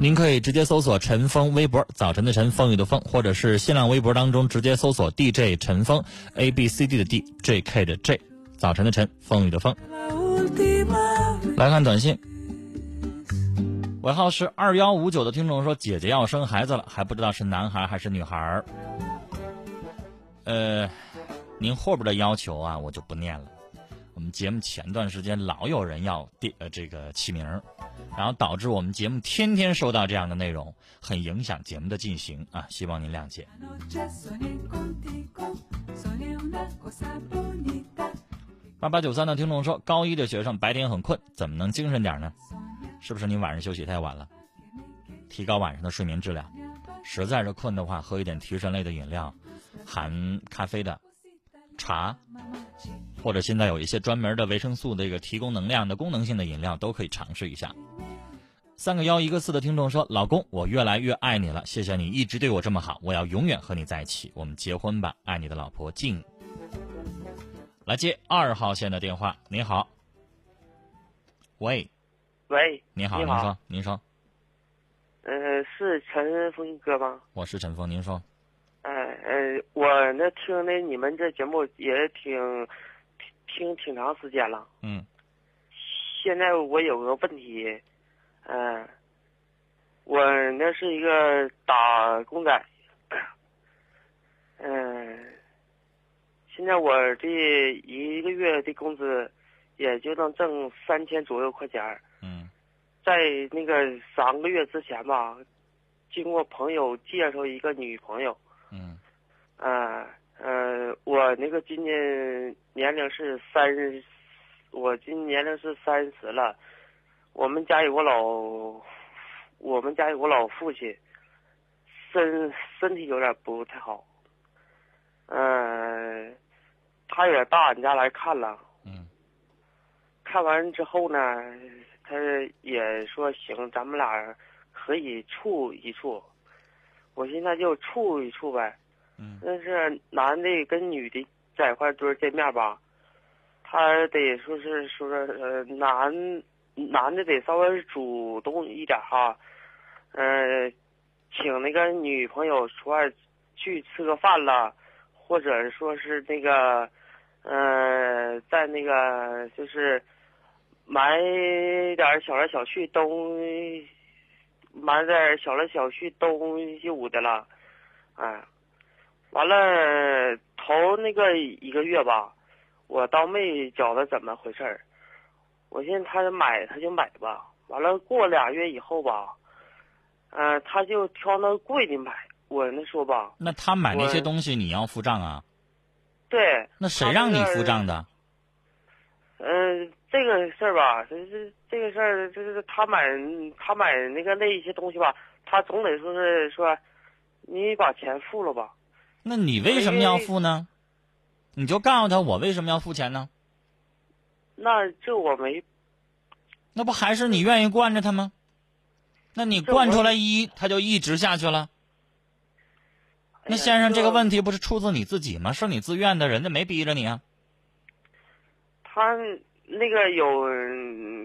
您可以直接搜索陈峰微博，早晨的晨，风雨的风，或者是新浪微博当中直接搜索 DJ 陈峰，A B C D 的 D，J K 的 J，早晨的晨，风雨的风。来看短信，尾号是二幺五九的听众说：“姐姐要生孩子了，还不知道是男孩还是女孩。”呃，您后边的要求啊，我就不念了。我们节目前段时间老有人要电呃这个起名，然后导致我们节目天天收到这样的内容，很影响节目的进行啊，希望您谅解。八八九三的听众说，高一的学生白天很困，怎么能精神点呢？是不是你晚上休息太晚了？提高晚上的睡眠质量。实在是困的话，喝一点提神类的饮料，含咖啡的茶。或者现在有一些专门的维生素的这个提供能量的功能性的饮料都可以尝试一下。三个幺一个四的听众说：“老公，我越来越爱你了，谢谢你一直对我这么好，我要永远和你在一起，我们结婚吧，爱你的老婆静。”来接二号线的电话，你好。喂。喂。你好，您说，您说。呃，是陈峰哥吗？我是陈峰，您说。哎呃，我那听的你们这节目也挺。听挺长时间了，嗯，现在我有个问题，嗯，我那是一个打工仔，嗯，现在我这一个月的工资也就能挣三千左右块钱嗯，在那个三个月之前吧，经过朋友介绍一个女朋友，嗯，啊。呃，我那个今年年龄是三十，我今年龄是三十了。我们家有个老，我们家有个老父亲，身身体有点不太好。嗯，他也到俺家来看了。嗯。看完之后呢，他也说行，咱们俩可以处一处。我现在就处一处呗。但是男的跟女的在一块堆见面吧，他得说是说是呃男男的得稍微主动一点哈，呃，请那个女朋友出来去吃个饭了，或者说是那个呃在那个就是买点小来小去东买点小来小去东西五的了，哎。完了，头那个一个月吧，我倒没觉得怎么回事儿。我寻思他买他就买吧。完了过俩月以后吧，嗯，他就挑那贵的买。我那说吧，那他买那些东西你要付账啊？对。那谁让你付账的？嗯，这个事儿吧，这这这个事儿就是他买他买那个那一些东西吧，他总得说是说，你把钱付了吧。那你为什么要付呢？你就告诉他我为什么要付钱呢？那这我没。那不还是你愿意惯着他吗？那你惯出来一，他就一直下去了。那先生，这个问题不是出自你自己吗？是你自愿的，人家没逼着你啊。他那个有，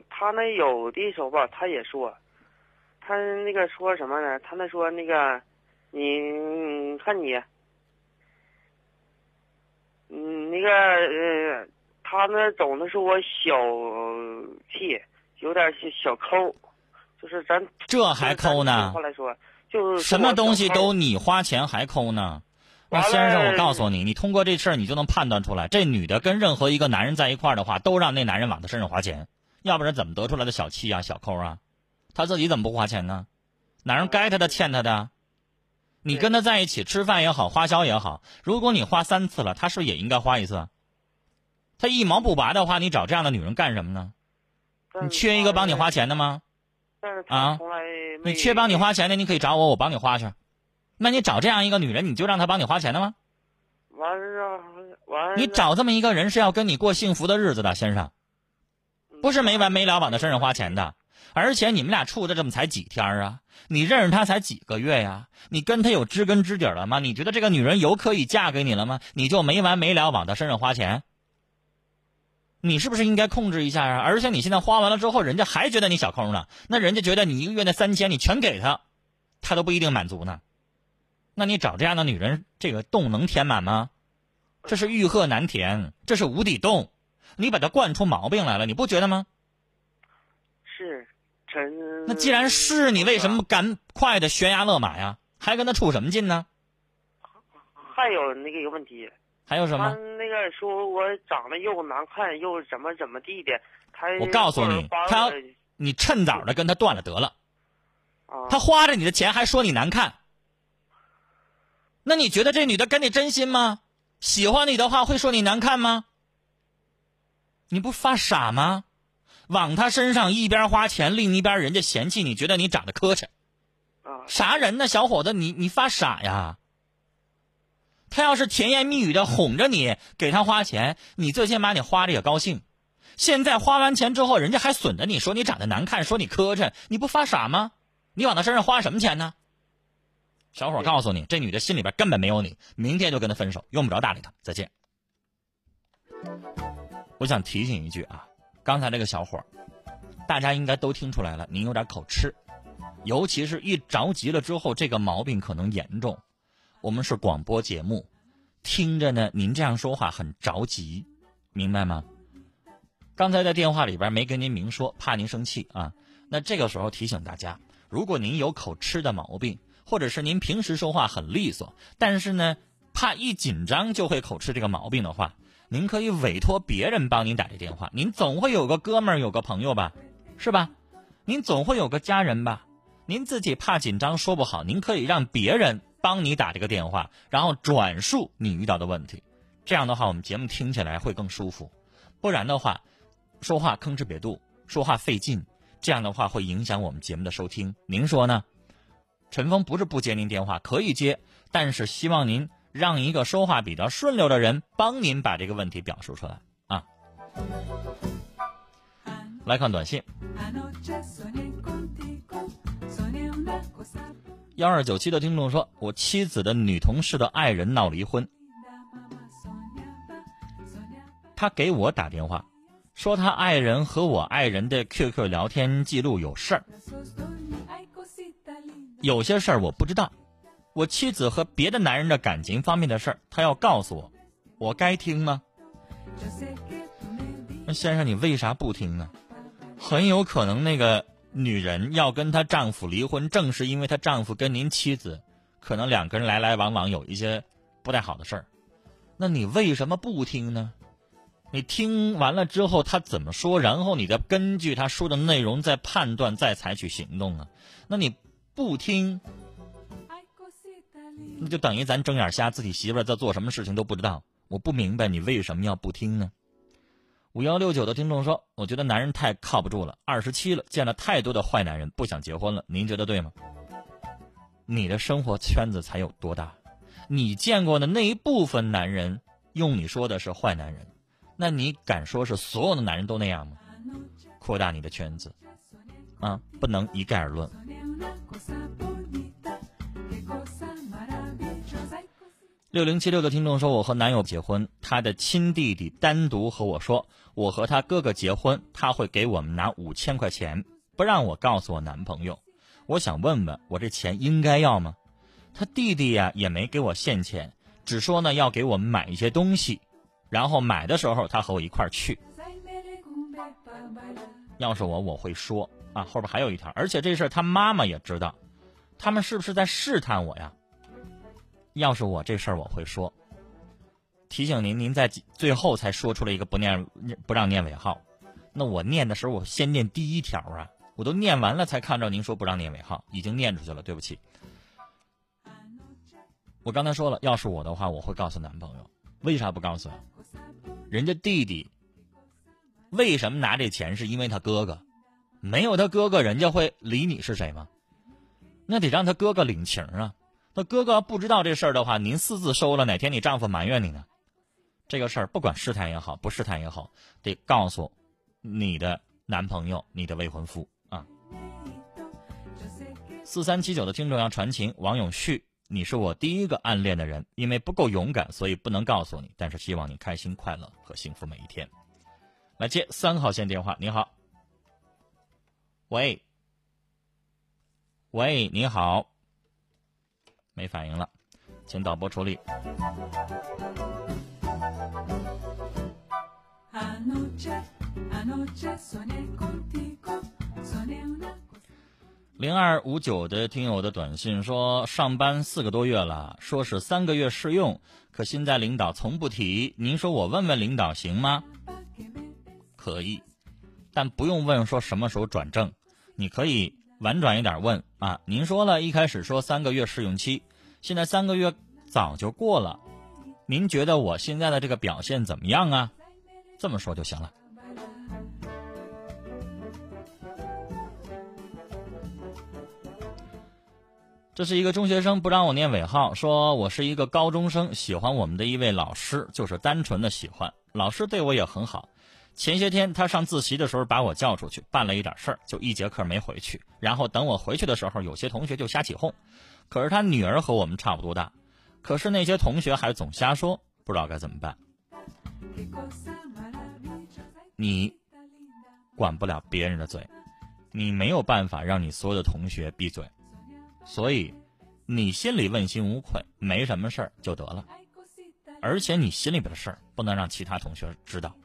他那有的时候吧，他也说，他那个说什么呢？他那说那个，你看你。嗯，那个呃，他那总的是我小气，有点小小抠，就是咱这还抠呢？话来说，就什么东西都你花钱还抠呢？那先生，我告诉你，你通过这事儿，你就能判断出来，这女的跟任何一个男人在一块儿的话，都让那男人往她身上花钱，要不然怎么得出来的小气啊、小抠啊？她自己怎么不花钱呢？哪人该她的欠她的？你跟他在一起吃饭也好，花销也好，如果你花三次了，他是不是也应该花一次？他一毛不拔的话，你找这样的女人干什么呢？你缺一个帮你花钱的吗？啊，你缺帮你花钱的，你可以找我，我帮你花去。那你找这样一个女人，你就让她帮你花钱的吗？完了，完。你找这么一个人是要跟你过幸福的日子的，先生，不是没完没了往他身上花钱的。而且你们俩处的这么才几天啊？你认识他才几个月呀？你跟他有知根知底了吗？你觉得这个女人有可以嫁给你了吗？你就没完没了往他身上花钱？你是不是应该控制一下啊？而且你现在花完了之后，人家还觉得你小抠呢。那人家觉得你一个月那三千你全给他，他都不一定满足呢。那你找这样的女人，这个洞能填满吗？这是欲壑难填，这是无底洞。你把它惯出毛病来了，你不觉得吗？是，陈。那既然是你，为什么赶快的悬崖勒马呀？还跟他处什么劲呢？还有那个一个问题。还有什么？那个说我长得又难看又怎么怎么地的，他我告诉你，他你趁早的跟他断了得了。他花着你的钱还说你难看，那你觉得这女的跟你真心吗？喜欢你的话会说你难看吗？你不发傻吗？往他身上一边花钱，另一边人家嫌弃你，觉得你长得磕碜。啥人呢，小伙子？你你发傻呀？他要是甜言蜜语的哄着你，给他花钱，你最起码你花着也高兴。现在花完钱之后，人家还损着你说你长得难看，说你磕碜，你不发傻吗？你往他身上花什么钱呢？小伙告诉你，这女的心里边根本没有你，明天就跟他分手，用不着搭理他。再见。我想提醒一句啊，刚才那个小伙儿，大家应该都听出来了，您有点口吃，尤其是一着急了之后，这个毛病可能严重。我们是广播节目，听着呢，您这样说话很着急，明白吗？刚才在电话里边没跟您明说，怕您生气啊。那这个时候提醒大家，如果您有口吃的毛病，或者是您平时说话很利索，但是呢，怕一紧张就会口吃这个毛病的话，您可以委托别人帮您打这电话。您总会有个哥们儿，有个朋友吧，是吧？您总会有个家人吧？您自己怕紧张说不好，您可以让别人。帮你打这个电话，然后转述你遇到的问题，这样的话我们节目听起来会更舒服。不然的话，说话吭哧瘪肚，说话费劲，这样的话会影响我们节目的收听。您说呢？陈峰不是不接您电话，可以接，但是希望您让一个说话比较顺溜的人帮您把这个问题表述出来啊。来看短信。幺二九七的听众说：“我妻子的女同事的爱人闹离婚，他给我打电话，说他爱人和我爱人的 QQ 聊天记录有事儿，有些事儿我不知道，我妻子和别的男人的感情方面的事儿，他要告诉我，我该听吗？那先生，你为啥不听呢？很有可能那个。”女人要跟她丈夫离婚，正是因为她丈夫跟您妻子，可能两个人来来往往有一些不太好的事儿。那你为什么不听呢？你听完了之后他怎么说，然后你再根据他说的内容再判断，再采取行动啊？那你不听，那就等于咱睁眼瞎，自己媳妇在做什么事情都不知道。我不明白你为什么要不听呢？五幺六九的听众说：“我觉得男人太靠不住了，二十七了，见了太多的坏男人，不想结婚了。您觉得对吗？你的生活圈子才有多大？你见过的那一部分男人，用你说的是坏男人，那你敢说是所有的男人都那样吗？扩大你的圈子，啊，不能一概而论。”六零七六的听众说：“我和男友结婚，他的亲弟弟单独和我说，我和他哥哥结婚，他会给我们拿五千块钱，不让我告诉我男朋友。我想问问，我这钱应该要吗？他弟弟呀也没给我现钱，只说呢要给我们买一些东西，然后买的时候他和我一块儿去。要是我，我会说啊，后边还有一条，而且这事儿他妈妈也知道，他们是不是在试探我呀？”要是我这事儿我会说，提醒您，您在最后才说出了一个不念不让念尾号，那我念的时候，我先念第一条啊，我都念完了才看着您说不让念尾号，已经念出去了，对不起。我刚才说了，要是我的话，我会告诉男朋友，为啥不告诉？人家弟弟为什么拿这钱？是因为他哥哥，没有他哥哥，人家会理你是谁吗？那得让他哥哥领情啊。那哥哥不知道这事儿的话，您私自收了，哪天你丈夫埋怨你呢？这个事儿不管试探也好，不试探也好，得告诉你的男朋友、你的未婚夫啊。四三七九的听众要传情，王永旭，你是我第一个暗恋的人，因为不够勇敢，所以不能告诉你，但是希望你开心、快乐和幸福每一天。来接三号线电话，你好，喂，喂，你好，没反应了，请导播处理。零二五九的听友的短信说，上班四个多月了，说是三个月试用，可现在领导从不提。您说我问问领导行吗？可以，但不用问说什么时候转正，你可以婉转一点问啊。您说了一开始说三个月试用期，现在三个月早就过了，您觉得我现在的这个表现怎么样啊？这么说就行了。这是一个中学生不让我念尾号，说我是一个高中生，喜欢我们的一位老师，就是单纯的喜欢。老师对我也很好。前些天他上自习的时候把我叫出去办了一点事儿，就一节课没回去。然后等我回去的时候，有些同学就瞎起哄。可是他女儿和我们差不多大，可是那些同学还总瞎说，不知道该怎么办。你管不了别人的嘴，你没有办法让你所有的同学闭嘴。所以，你心里问心无愧，没什么事儿就得了。而且你心里边的事儿不能让其他同学知道，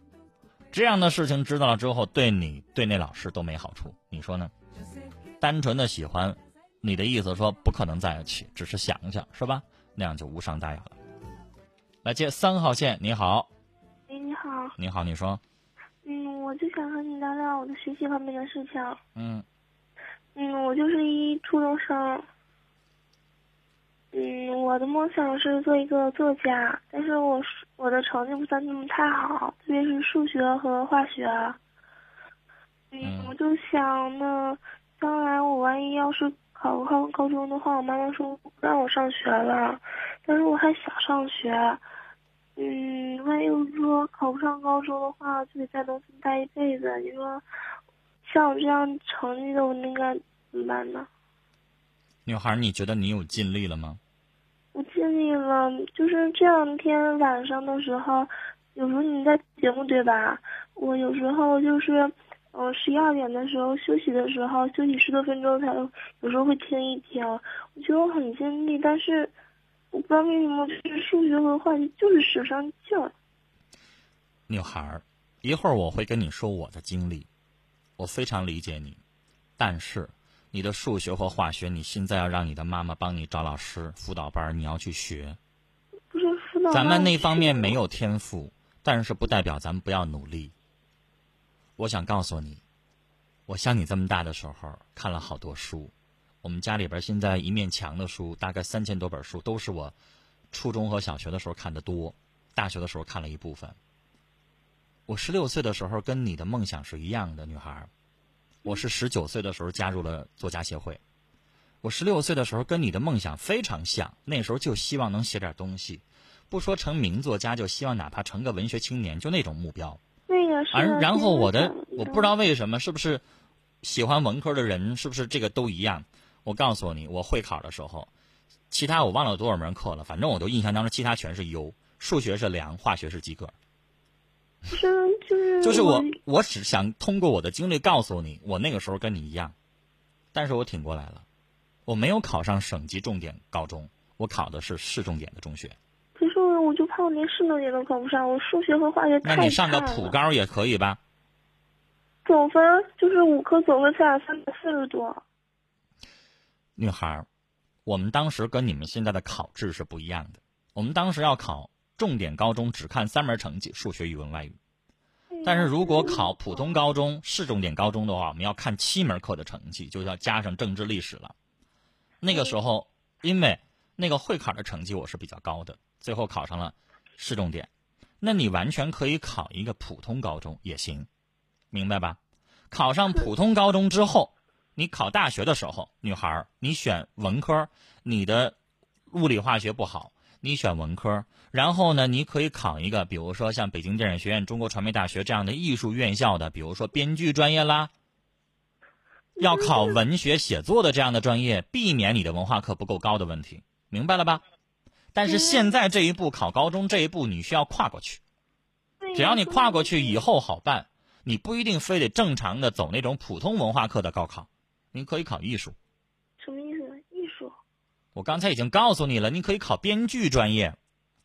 这样的事情知道了之后，对你对那老师都没好处。你说呢？单纯的喜欢，你的意思说不可能在一起，只是想想是吧？那样就无伤大雅了。来接三号线，你好。哎，你好。你好，你说。嗯，我就想和你聊聊我的学习方面的事情。嗯。嗯，我就是一初中生。嗯，我的梦想是做一个作家，但是我我的成绩不算那么太好，特别是数学和化学。嗯，我就想，呢将来我万一要是考不上高中的话，我妈妈说不让我上学了，但是我还想上学。嗯，万一说考不上高中的话，就得在农村待一辈子。你说，像我这样成绩的，我应该怎么办呢？女孩，你觉得你有尽力了吗？我尽力了，就是这两天晚上的时候，有时候你在节目对吧？我有时候就是，嗯，十一二点的时候休息的时候，休息十多分钟才，有时候会听一听。我觉得我很尽力，但是我不知道为什么，就是数学和化学就是使不上劲儿。女孩，一会儿我会跟你说我的经历，我非常理解你，但是。你的数学或化学，你现在要让你的妈妈帮你找老师辅导班，你要去学。不是辅导咱们那方面没有天赋，但是不代表咱们不要努力。我想告诉你，我像你这么大的时候看了好多书，我们家里边现在一面墙的书，大概三千多本书，都是我初中和小学的时候看的多，大学的时候看了一部分。我十六岁的时候跟你的梦想是一样的，女孩。我是十九岁的时候加入了作家协会，我十六岁的时候跟你的梦想非常像，那时候就希望能写点东西，不说成名作家，就希望哪怕成个文学青年，就那种目标。那个是。而然后我的我不知道为什么，是不是喜欢文科的人是不是这个都一样？我告诉你，我会考的时候，其他我忘了多少门课了，反正我都印象当中其他全是优，数学是良，化学是及格。是，就是就是我，我只想通过我的经历告诉你，我那个时候跟你一样，但是我挺过来了，我没有考上省级重点高中，我考的是市重点的中学。可是我就怕我连市重点都考不上，我数学和化学太那你上个普高也可以吧？总分就是五科总分才三百四十多。女孩，我们当时跟你们现在的考制是不一样的，我们当时要考。重点高中只看三门成绩：数学、语文、外语。但是如果考普通高中、市重点高中的话，我们要看七门课的成绩，就要加上政治历史了。那个时候，因为那个会考的成绩我是比较高的，最后考上了市重点。那你完全可以考一个普通高中也行，明白吧？考上普通高中之后，你考大学的时候，女孩儿你选文科，你的物理化学不好，你选文科。然后呢，你可以考一个，比如说像北京电影学院、中国传媒大学这样的艺术院校的，比如说编剧专业啦。要考文学写作的这样的专业，避免你的文化课不够高的问题，明白了吧？但是现在这一步考高中这一步，你需要跨过去。只要你跨过去以后好办，你不一定非得正常的走那种普通文化课的高考，你可以考艺术。我刚才已经告诉你了，你可以考编剧专业，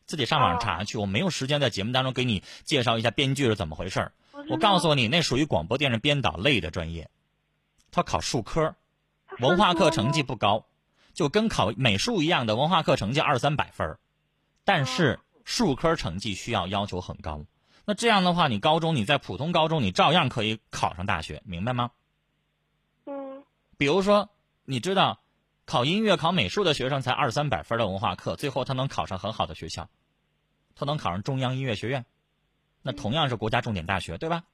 自己上网上查去。我没有时间在节目当中给你介绍一下编剧是怎么回事我告诉你，那属于广播电视编导类的专业，他考数科，文化课成绩不高。就跟考美术一样的文化课成绩二三百分但是数科成绩需要要求很高。那这样的话，你高中你在普通高中你照样可以考上大学，明白吗？嗯。比如说，你知道，考音乐、考美术的学生才二三百分的文化课，最后他能考上很好的学校，他能考上中央音乐学院，那同样是国家重点大学，对吧？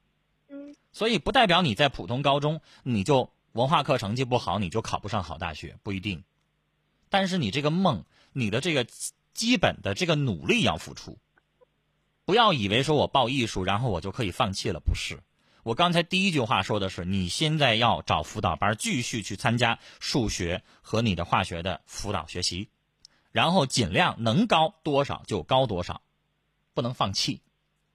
嗯。所以不代表你在普通高中你就文化课成绩不好，你就考不上好大学，不一定。但是你这个梦，你的这个基本的这个努力要付出，不要以为说我报艺术，然后我就可以放弃了，不是。我刚才第一句话说的是，你现在要找辅导班，继续去参加数学和你的化学的辅导学习，然后尽量能高多少就高多少，不能放弃。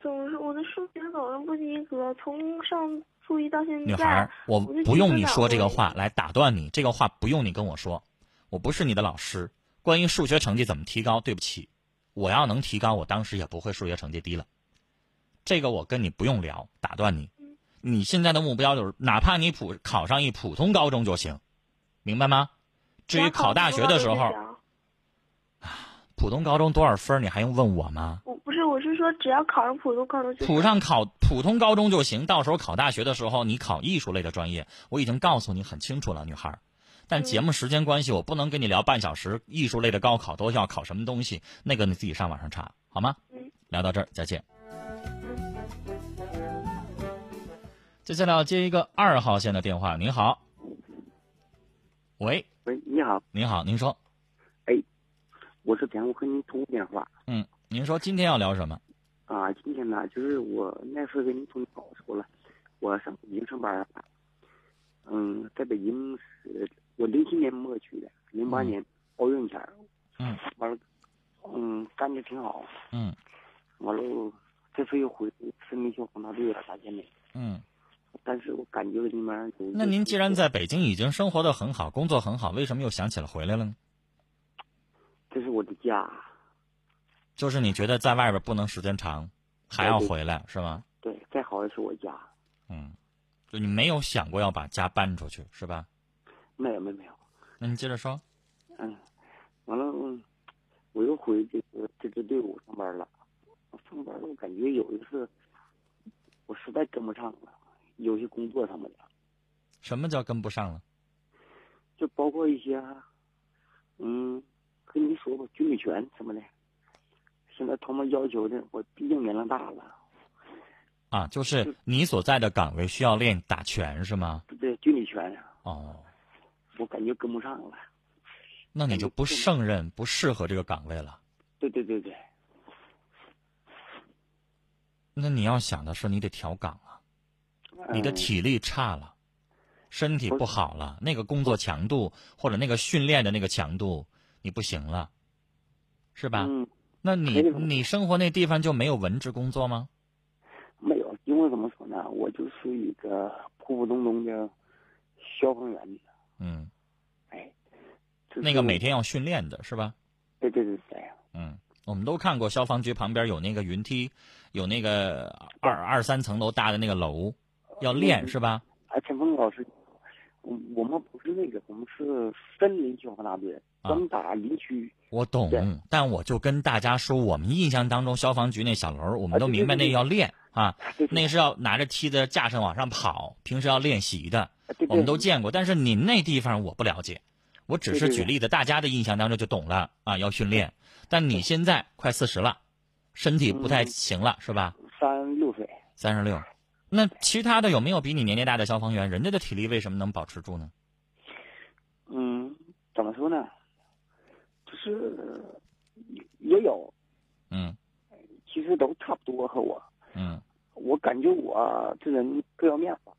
总是我的数学总是不及格，从上初一到现在。女孩，我不用你说这个话来打断你，这个话不用你跟我说。我不是你的老师，关于数学成绩怎么提高，对不起，我要能提高，我当时也不会数学成绩低了。这个我跟你不用聊，打断你。你现在的目标就是，哪怕你普考上一普通高中就行，明白吗？至于考大学的时候，啊，普通高中多少分你还用问我吗？我不是，我是说只要考上普通高中就。普上考普通高中就行，到时候考大学的时候，你考艺术类的专业，我已经告诉你很清楚了，女孩。但节目时间关系，我不能跟你聊半小时艺术类的高考都要考什么东西，那个你自己上网上查好吗？嗯，聊到这儿再见。接下来要接一个二号线的电话，您好。喂。喂，你好。您好，您说。哎，我是想我和您通个电话。嗯，您说今天要聊什么？啊，今天呢，就是我那次跟您通电话说了，我上北京上班了。嗯，在北京是。我零七年末去的，零八年奥运前，嗯，完了，嗯，干的挺好，嗯，完了，这次又回森林消防大队了，大姐妹，嗯，但是我感觉里面那您既然在北京已经生活的很好，工作很好，为什么又想起了回来了呢？这是我的家，就是你觉得在外边不能时间长，还要回来是吗？对，再好也是我家，嗯，就你没有想过要把家搬出去是吧？没有没有没有，那你接着说。嗯，完了，我又回这个这支队伍上班了。上班我感觉有一次，我实在跟不上了，有些工作上面的。什么叫跟不上了？就包括一些，嗯，跟你说吧，军旅权什么的。现在他们要求的，我毕竟年龄大了。啊，就是你所在的岗位需要练打拳是吗？对，军旅拳。哦。我感觉跟不上了，那你就不胜任、不适合这个岗位了。对对对对。那你要想的是，你得调岗啊，你的体力差了，身体不好了，那个工作强度或者那个训练的那个强度，你不行了，是吧？嗯。那你你生活那地方就没有文职工作吗？没有，因为怎么说呢，我就属于一个普普通通的消防员。嗯，哎，那个每天要训练的是吧？对对对对。嗯，我们都看过消防局旁边有那个云梯，有那个二二三层楼大的那个楼，要练是吧？啊，陈峰老师，我我们不是那个，我们是森林消防大队，专打林区。我懂，但我就跟大家说，我们印象当中消防局那小楼，我们都明白那要练。啊，那是要拿着梯子架上往上跑，平时要练习的，我们都见过。但是您那地方我不了解，我只是举例子，大家的印象当中就懂了啊，要训练。但你现在快四十了，身体不太行了，是吧？三六岁，三十六。那其他的有没有比你年龄大的消防员？人家的体力为什么能保持住呢？嗯，怎么说呢？就是也有，嗯，其实都差不多和我。嗯，我感觉我这人各要面子。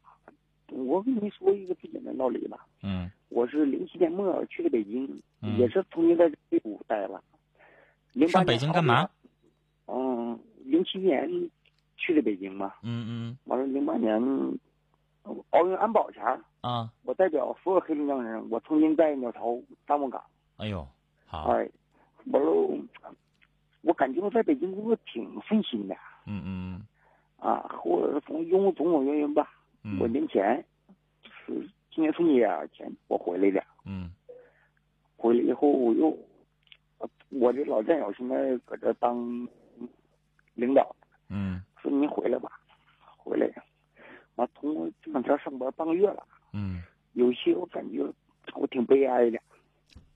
我跟你说一个最简单道理吧。嗯。我是零七年末去的北京，也是曾经在队伍待了。上北京干嘛？嗯，零七年去的北京嘛。嗯嗯。完了，零八年奥运安保前啊，我代表所有黑龙江人，我曾经在鸟巢大木岗。哎呦，好。哎，完了，我感觉我在北京工作挺顺心的。嗯嗯。啊，或者从因为种种原因吧，我年前就是今年春节前我回来的。嗯。回来以后我又，我的老战友现在搁这当领导。嗯。说你回来吧，回来。完，通过这两天上班半个月了。嗯。有些我感觉我挺悲哀的。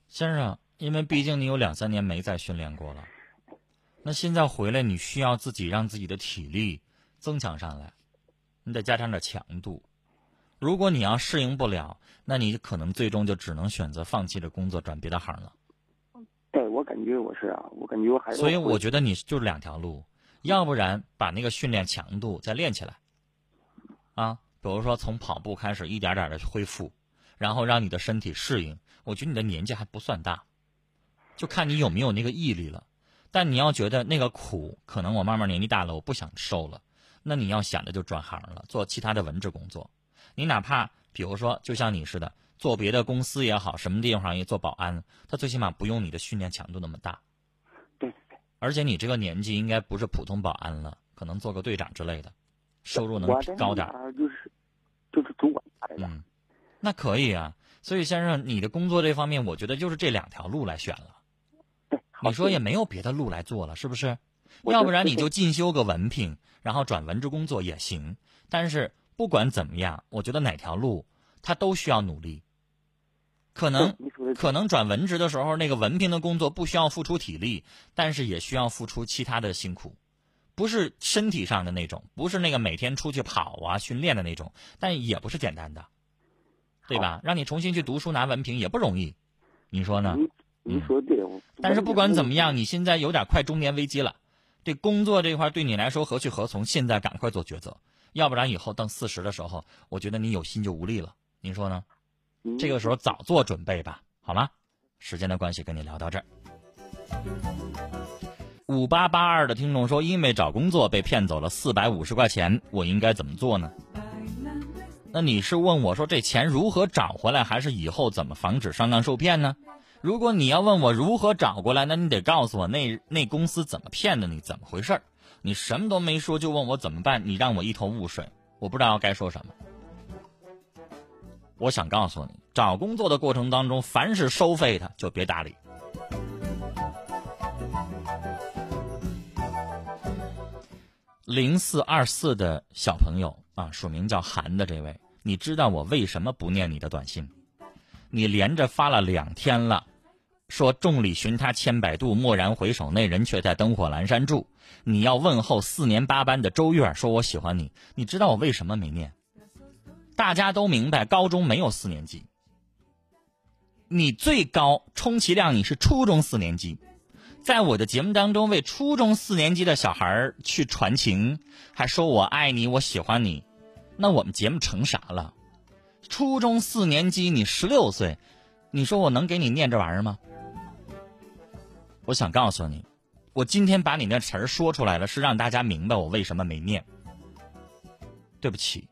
先生，因为毕竟你有两三年没再训练过了，那现在回来你需要自己让自己的体力。增强上来，你得加强点强度。如果你要适应不了，那你可能最终就只能选择放弃这工作，转别的行了。对，我感觉我是啊，我感觉我还是。所以我觉得你就是两条路，要不然把那个训练强度再练起来，啊，比如说从跑步开始，一点点的恢复，然后让你的身体适应。我觉得你的年纪还不算大，就看你有没有那个毅力了。但你要觉得那个苦，可能我慢慢年纪大了，我不想受了。那你要想着就转行了，做其他的文职工作。你哪怕比如说，就像你似的，做别的公司也好，什么地方也做保安，他最起码不用你的训练强度那么大。对。而且你这个年纪应该不是普通保安了，可能做个队长之类的，收入能高点。就是就是主管嗯，那可以啊。所以先生，你的工作这方面，我觉得就是这两条路来选了。你说也没有别的路来做了，是不是？要不然你就进修个文凭，然后转文职工作也行。但是不管怎么样，我觉得哪条路他都需要努力。可能可能转文职的时候，那个文凭的工作不需要付出体力，但是也需要付出其他的辛苦，不是身体上的那种，不是那个每天出去跑啊训练的那种，但也不是简单的，对吧？让你重新去读书拿文凭也不容易，你说呢？你说对。但是不管怎么样，你现在有点快中年危机了。这工作这块对你来说何去何从？现在赶快做抉择，要不然以后等四十的时候，我觉得你有心就无力了。您说呢？这个时候早做准备吧，好吗？时间的关系，跟你聊到这儿。五八八二的听众说，因为找工作被骗走了四百五十块钱，我应该怎么做呢？那你是问我说这钱如何找回来，还是以后怎么防止上当受骗呢？如果你要问我如何找过来，那你得告诉我那那公司怎么骗的你，怎么回事儿？你什么都没说就问我怎么办，你让我一头雾水，我不知道该说什么。我想告诉你，找工作的过程当中，凡是收费的就别搭理。零四二四的小朋友啊，署名叫韩的这位，你知道我为什么不念你的短信？你连着发了两天了。说众里寻他千百度，蓦然回首，那人却在灯火阑珊处。你要问候四年八班的周月，说我喜欢你。你知道我为什么没念？大家都明白，高中没有四年级。你最高充其量你是初中四年级，在我的节目当中为初中四年级的小孩去传情，还说我爱你，我喜欢你，那我们节目成啥了？初中四年级，你十六岁，你说我能给你念这玩意儿吗？我想告诉你，我今天把你那词儿说出来了，是让大家明白我为什么没念。对不起，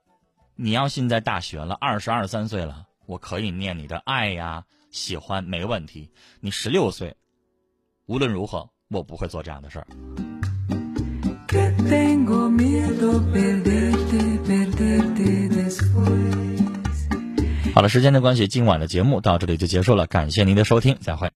你要现在大学了，二十二三岁了，我可以念你的爱呀、喜欢，没问题。你十六岁，无论如何，我不会做这样的事儿。好了，时间的关系，今晚的节目到这里就结束了，感谢您的收听，再会。